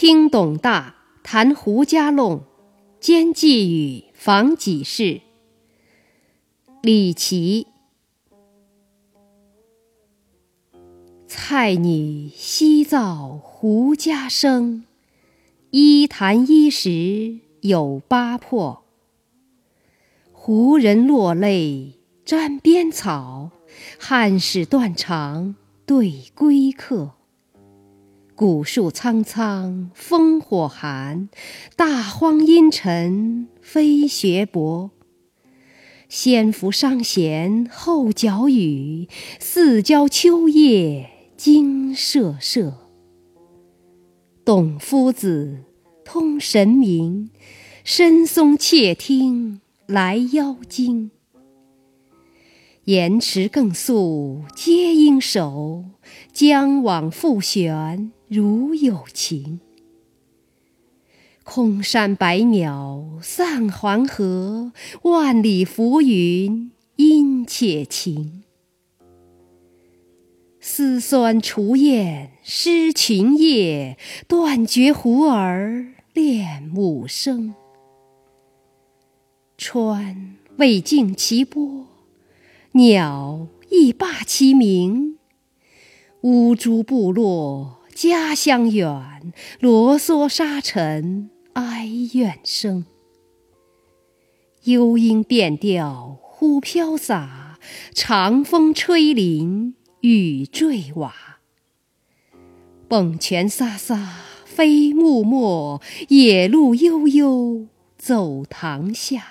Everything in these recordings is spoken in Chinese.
听董大谈胡家弄，兼寄语房几事。李琦。蔡女西造胡家生，一弹一时有八破。胡人落泪沾边草，汉室断肠对归客。古树苍苍，烽火寒；大荒阴沉，飞雪薄。先伏商弦后角雨，四郊秋夜惊瑟瑟。董夫子通神明，深松窃听来邀金。言迟更诉皆应手，将往复旋如有情。空山白鸟散黄河，万里浮云阴且晴。丝酸雏燕失群夜，断绝胡儿恋母声。川未尽其波。鸟亦罢其鸣，乌珠部落家乡远，罗嗦沙尘哀怨声。幽莺变调忽飘洒，长风吹林雨坠瓦。蹦泉飒飒飞木没，野鹿悠悠走塘下。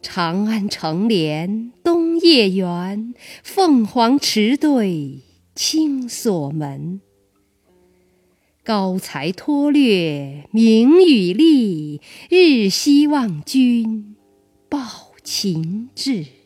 长安城连东夜圆，凤凰池对轻锁门。高才脱略名与利，日夕望君报秦至。